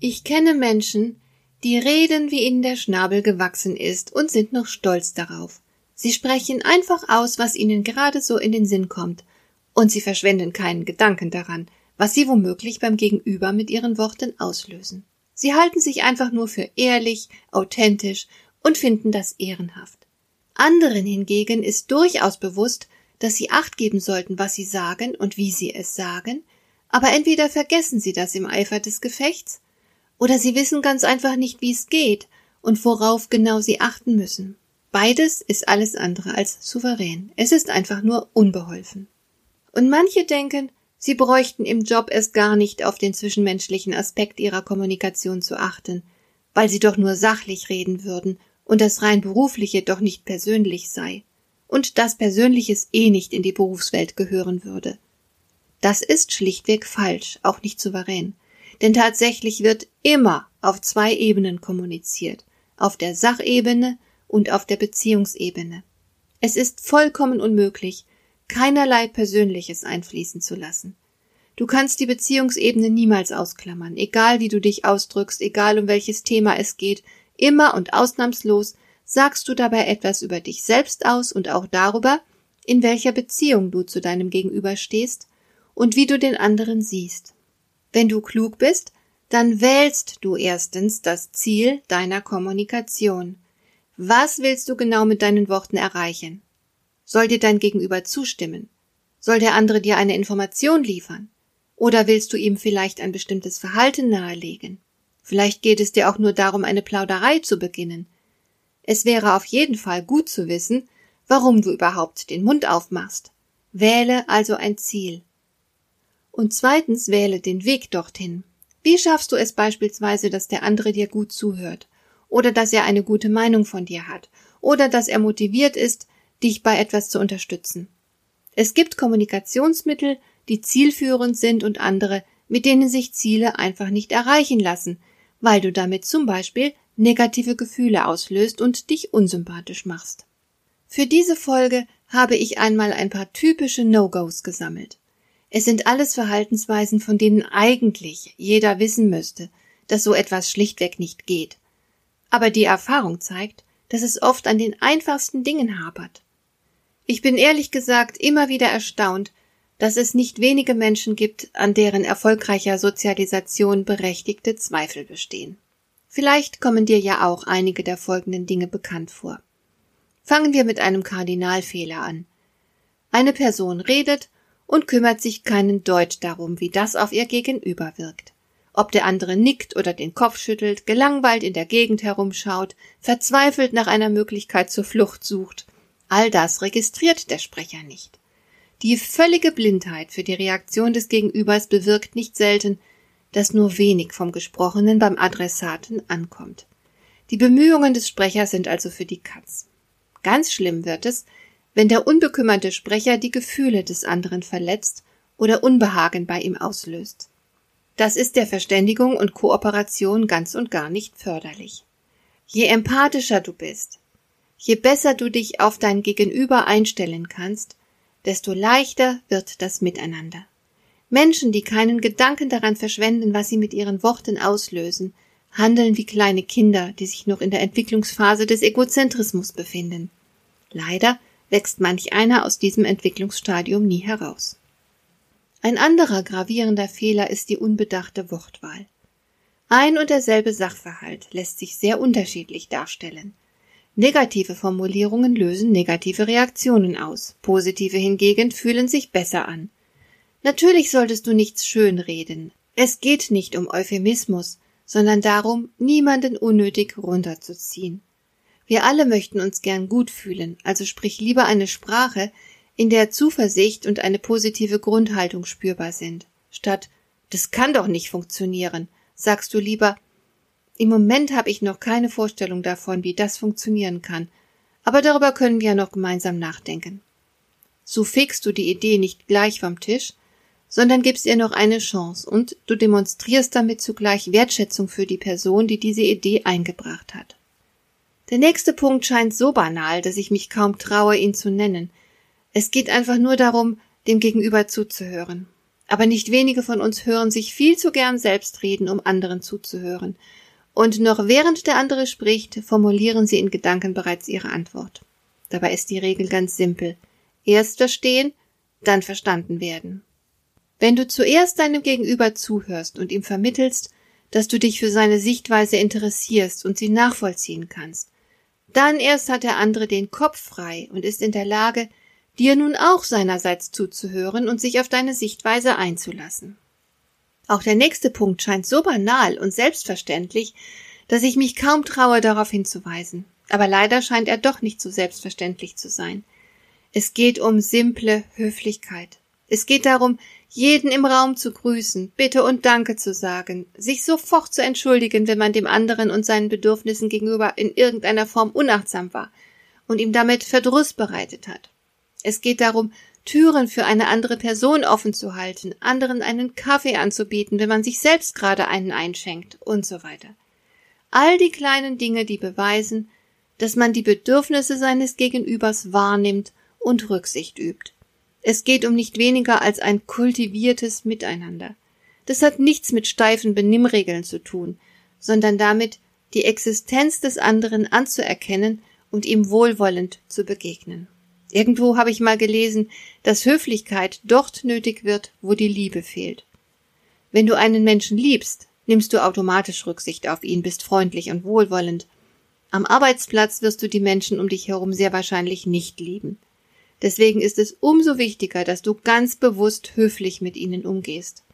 Ich kenne Menschen, die reden, wie ihnen der Schnabel gewachsen ist und sind noch stolz darauf. Sie sprechen einfach aus, was ihnen gerade so in den Sinn kommt, und sie verschwenden keinen Gedanken daran, was sie womöglich beim Gegenüber mit ihren Worten auslösen. Sie halten sich einfach nur für ehrlich, authentisch und finden das ehrenhaft. Anderen hingegen ist durchaus bewusst, dass sie acht geben sollten, was sie sagen und wie sie es sagen, aber entweder vergessen sie das im Eifer des Gefechts, oder sie wissen ganz einfach nicht, wie es geht und worauf genau sie achten müssen. Beides ist alles andere als souverän. Es ist einfach nur unbeholfen. Und manche denken, sie bräuchten im Job erst gar nicht auf den zwischenmenschlichen Aspekt ihrer Kommunikation zu achten, weil sie doch nur sachlich reden würden und das rein berufliche doch nicht persönlich sei und das Persönliches eh nicht in die Berufswelt gehören würde. Das ist schlichtweg falsch, auch nicht souverän. Denn tatsächlich wird immer auf zwei Ebenen kommuniziert, auf der Sachebene und auf der Beziehungsebene. Es ist vollkommen unmöglich, keinerlei Persönliches einfließen zu lassen. Du kannst die Beziehungsebene niemals ausklammern, egal wie du dich ausdrückst, egal um welches Thema es geht, immer und ausnahmslos sagst du dabei etwas über dich selbst aus und auch darüber, in welcher Beziehung du zu deinem Gegenüber stehst und wie du den anderen siehst. Wenn du klug bist, dann wählst du erstens das Ziel deiner Kommunikation. Was willst du genau mit deinen Worten erreichen? Soll dir dein Gegenüber zustimmen? Soll der andere dir eine Information liefern? Oder willst du ihm vielleicht ein bestimmtes Verhalten nahelegen? Vielleicht geht es dir auch nur darum, eine Plauderei zu beginnen. Es wäre auf jeden Fall gut zu wissen, warum du überhaupt den Mund aufmachst. Wähle also ein Ziel. Und zweitens wähle den Weg dorthin. Wie schaffst du es beispielsweise, dass der andere dir gut zuhört? Oder dass er eine gute Meinung von dir hat? Oder dass er motiviert ist, dich bei etwas zu unterstützen? Es gibt Kommunikationsmittel, die zielführend sind und andere, mit denen sich Ziele einfach nicht erreichen lassen, weil du damit zum Beispiel negative Gefühle auslöst und dich unsympathisch machst. Für diese Folge habe ich einmal ein paar typische No-Gos gesammelt. Es sind alles Verhaltensweisen, von denen eigentlich jeder wissen müsste, dass so etwas schlichtweg nicht geht. Aber die Erfahrung zeigt, dass es oft an den einfachsten Dingen hapert. Ich bin ehrlich gesagt immer wieder erstaunt, dass es nicht wenige Menschen gibt, an deren erfolgreicher Sozialisation berechtigte Zweifel bestehen. Vielleicht kommen dir ja auch einige der folgenden Dinge bekannt vor. Fangen wir mit einem Kardinalfehler an. Eine Person redet und kümmert sich keinen Deut darum, wie das auf ihr Gegenüber wirkt. Ob der andere nickt oder den Kopf schüttelt, gelangweilt in der Gegend herumschaut, verzweifelt nach einer Möglichkeit zur Flucht sucht, all das registriert der Sprecher nicht. Die völlige Blindheit für die Reaktion des Gegenübers bewirkt nicht selten, dass nur wenig vom Gesprochenen beim Adressaten ankommt. Die Bemühungen des Sprechers sind also für die Katz. Ganz schlimm wird es, wenn der unbekümmerte Sprecher die Gefühle des anderen verletzt oder Unbehagen bei ihm auslöst. Das ist der Verständigung und Kooperation ganz und gar nicht förderlich. Je empathischer du bist, je besser du dich auf dein Gegenüber einstellen kannst, desto leichter wird das Miteinander. Menschen, die keinen Gedanken daran verschwenden, was sie mit ihren Worten auslösen, handeln wie kleine Kinder, die sich noch in der Entwicklungsphase des Egozentrismus befinden. Leider wächst manch einer aus diesem Entwicklungsstadium nie heraus. Ein anderer gravierender Fehler ist die unbedachte Wortwahl. Ein und derselbe Sachverhalt lässt sich sehr unterschiedlich darstellen. Negative Formulierungen lösen negative Reaktionen aus, positive hingegen fühlen sich besser an. Natürlich solltest du nichts schönreden. Es geht nicht um Euphemismus, sondern darum, niemanden unnötig runterzuziehen. Wir alle möchten uns gern gut fühlen, also sprich lieber eine Sprache, in der Zuversicht und eine positive Grundhaltung spürbar sind, statt das kann doch nicht funktionieren, Sagst du lieber, im Moment habe ich noch keine Vorstellung davon, wie das funktionieren kann, aber darüber können wir ja noch gemeinsam nachdenken. So fegst du die Idee nicht gleich vom Tisch, sondern gibst ihr noch eine Chance und du demonstrierst damit zugleich Wertschätzung für die Person, die diese Idee eingebracht hat. Der nächste Punkt scheint so banal, dass ich mich kaum traue, ihn zu nennen. Es geht einfach nur darum, dem Gegenüber zuzuhören. Aber nicht wenige von uns hören sich viel zu gern selbst reden, um anderen zuzuhören. Und noch während der andere spricht, formulieren sie in Gedanken bereits ihre Antwort. Dabei ist die Regel ganz simpel. Erst verstehen, dann verstanden werden. Wenn du zuerst deinem Gegenüber zuhörst und ihm vermittelst, dass du dich für seine Sichtweise interessierst und sie nachvollziehen kannst, dann erst hat der andere den Kopf frei und ist in der Lage, dir nun auch seinerseits zuzuhören und sich auf deine Sichtweise einzulassen. Auch der nächste Punkt scheint so banal und selbstverständlich, dass ich mich kaum traue, darauf hinzuweisen. Aber leider scheint er doch nicht so selbstverständlich zu sein. Es geht um simple Höflichkeit. Es geht darum, jeden im Raum zu grüßen, Bitte und Danke zu sagen, sich sofort zu entschuldigen, wenn man dem anderen und seinen Bedürfnissen gegenüber in irgendeiner Form unachtsam war und ihm damit Verdruss bereitet hat. Es geht darum, Türen für eine andere Person offen zu halten, anderen einen Kaffee anzubieten, wenn man sich selbst gerade einen einschenkt und so weiter. All die kleinen Dinge, die beweisen, dass man die Bedürfnisse seines Gegenübers wahrnimmt und Rücksicht übt. Es geht um nicht weniger als ein kultiviertes Miteinander. Das hat nichts mit steifen Benimmregeln zu tun, sondern damit, die Existenz des anderen anzuerkennen und ihm wohlwollend zu begegnen. Irgendwo habe ich mal gelesen, dass Höflichkeit dort nötig wird, wo die Liebe fehlt. Wenn du einen Menschen liebst, nimmst du automatisch Rücksicht auf ihn, bist freundlich und wohlwollend. Am Arbeitsplatz wirst du die Menschen um dich herum sehr wahrscheinlich nicht lieben. Deswegen ist es umso wichtiger, dass du ganz bewusst höflich mit ihnen umgehst.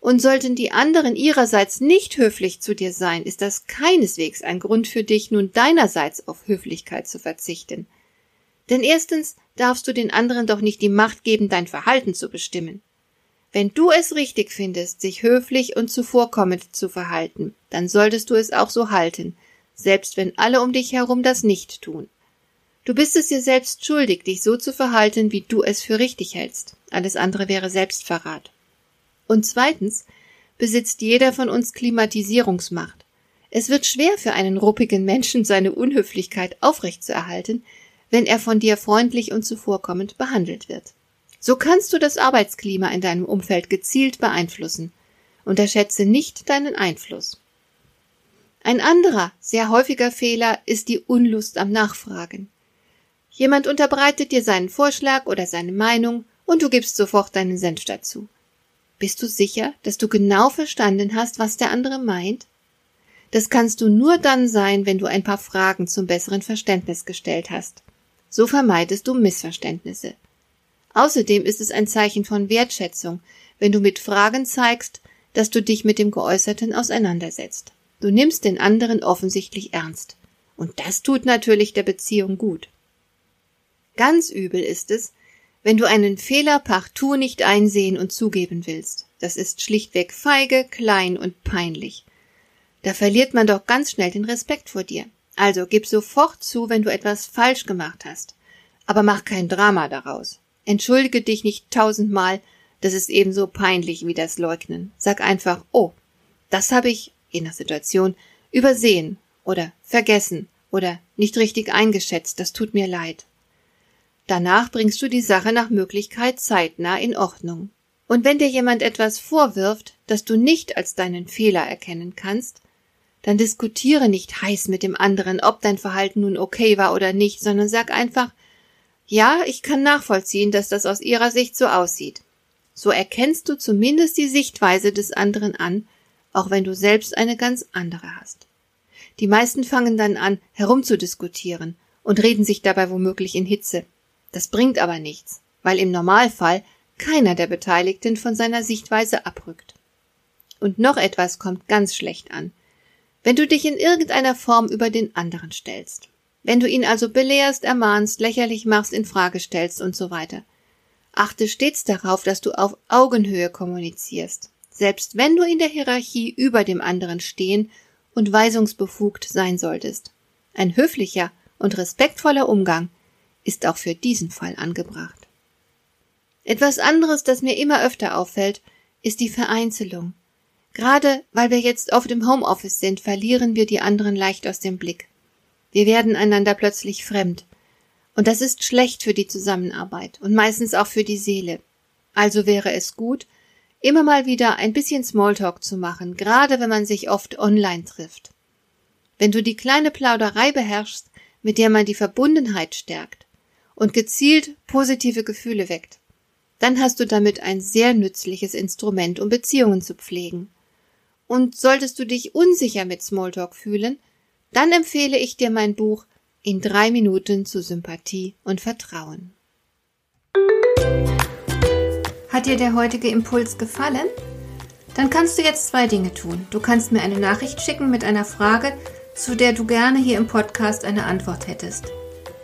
Und sollten die anderen ihrerseits nicht höflich zu dir sein, ist das keineswegs ein Grund für dich, nun deinerseits auf Höflichkeit zu verzichten. Denn erstens darfst du den anderen doch nicht die Macht geben, dein Verhalten zu bestimmen. Wenn du es richtig findest, sich höflich und zuvorkommend zu verhalten, dann solltest du es auch so halten, selbst wenn alle um dich herum das nicht tun. Du bist es dir selbst schuldig, dich so zu verhalten, wie du es für richtig hältst. Alles andere wäre Selbstverrat. Und zweitens besitzt jeder von uns Klimatisierungsmacht. Es wird schwer für einen ruppigen Menschen seine Unhöflichkeit aufrechtzuerhalten, wenn er von dir freundlich und zuvorkommend behandelt wird. So kannst du das Arbeitsklima in deinem Umfeld gezielt beeinflussen. Unterschätze nicht deinen Einfluss. Ein anderer, sehr häufiger Fehler ist die Unlust am Nachfragen. Jemand unterbreitet dir seinen Vorschlag oder seine Meinung und du gibst sofort deinen Senf dazu. Bist du sicher, dass du genau verstanden hast, was der andere meint? Das kannst du nur dann sein, wenn du ein paar Fragen zum besseren Verständnis gestellt hast. So vermeidest du Missverständnisse. Außerdem ist es ein Zeichen von Wertschätzung, wenn du mit Fragen zeigst, dass du dich mit dem Geäußerten auseinandersetzt. Du nimmst den anderen offensichtlich ernst. Und das tut natürlich der Beziehung gut. Ganz übel ist es, wenn du einen Fehler partout nicht einsehen und zugeben willst. Das ist schlichtweg feige, klein und peinlich. Da verliert man doch ganz schnell den Respekt vor dir. Also gib sofort zu, wenn du etwas falsch gemacht hast. Aber mach kein Drama daraus. Entschuldige dich nicht tausendmal, das ist ebenso peinlich wie das Leugnen. Sag einfach, oh, das habe ich, je nach Situation, übersehen oder vergessen oder nicht richtig eingeschätzt, das tut mir leid. Danach bringst du die Sache nach Möglichkeit zeitnah in Ordnung. Und wenn dir jemand etwas vorwirft, das du nicht als deinen Fehler erkennen kannst, dann diskutiere nicht heiß mit dem anderen, ob dein Verhalten nun okay war oder nicht, sondern sag einfach, ja, ich kann nachvollziehen, dass das aus ihrer Sicht so aussieht. So erkennst du zumindest die Sichtweise des anderen an, auch wenn du selbst eine ganz andere hast. Die meisten fangen dann an, herumzudiskutieren und reden sich dabei womöglich in Hitze. Das bringt aber nichts, weil im Normalfall keiner der Beteiligten von seiner Sichtweise abrückt. Und noch etwas kommt ganz schlecht an. Wenn du dich in irgendeiner Form über den anderen stellst. Wenn du ihn also belehrst, ermahnst, lächerlich machst, in Frage stellst und so weiter. Achte stets darauf, dass du auf Augenhöhe kommunizierst. selbst wenn du in der Hierarchie über dem anderen stehen und weisungsbefugt sein solltest. Ein höflicher und respektvoller Umgang ist auch für diesen Fall angebracht. Etwas anderes, das mir immer öfter auffällt, ist die Vereinzelung. Gerade weil wir jetzt oft im Homeoffice sind, verlieren wir die anderen leicht aus dem Blick. Wir werden einander plötzlich fremd. Und das ist schlecht für die Zusammenarbeit und meistens auch für die Seele. Also wäre es gut, immer mal wieder ein bisschen Smalltalk zu machen, gerade wenn man sich oft online trifft. Wenn du die kleine Plauderei beherrschst, mit der man die Verbundenheit stärkt und gezielt positive Gefühle weckt, dann hast du damit ein sehr nützliches Instrument, um Beziehungen zu pflegen. Und solltest du dich unsicher mit Smalltalk fühlen, dann empfehle ich dir mein Buch in drei Minuten zu Sympathie und Vertrauen. Hat dir der heutige Impuls gefallen? Dann kannst du jetzt zwei Dinge tun. Du kannst mir eine Nachricht schicken mit einer Frage, zu der du gerne hier im Podcast eine Antwort hättest.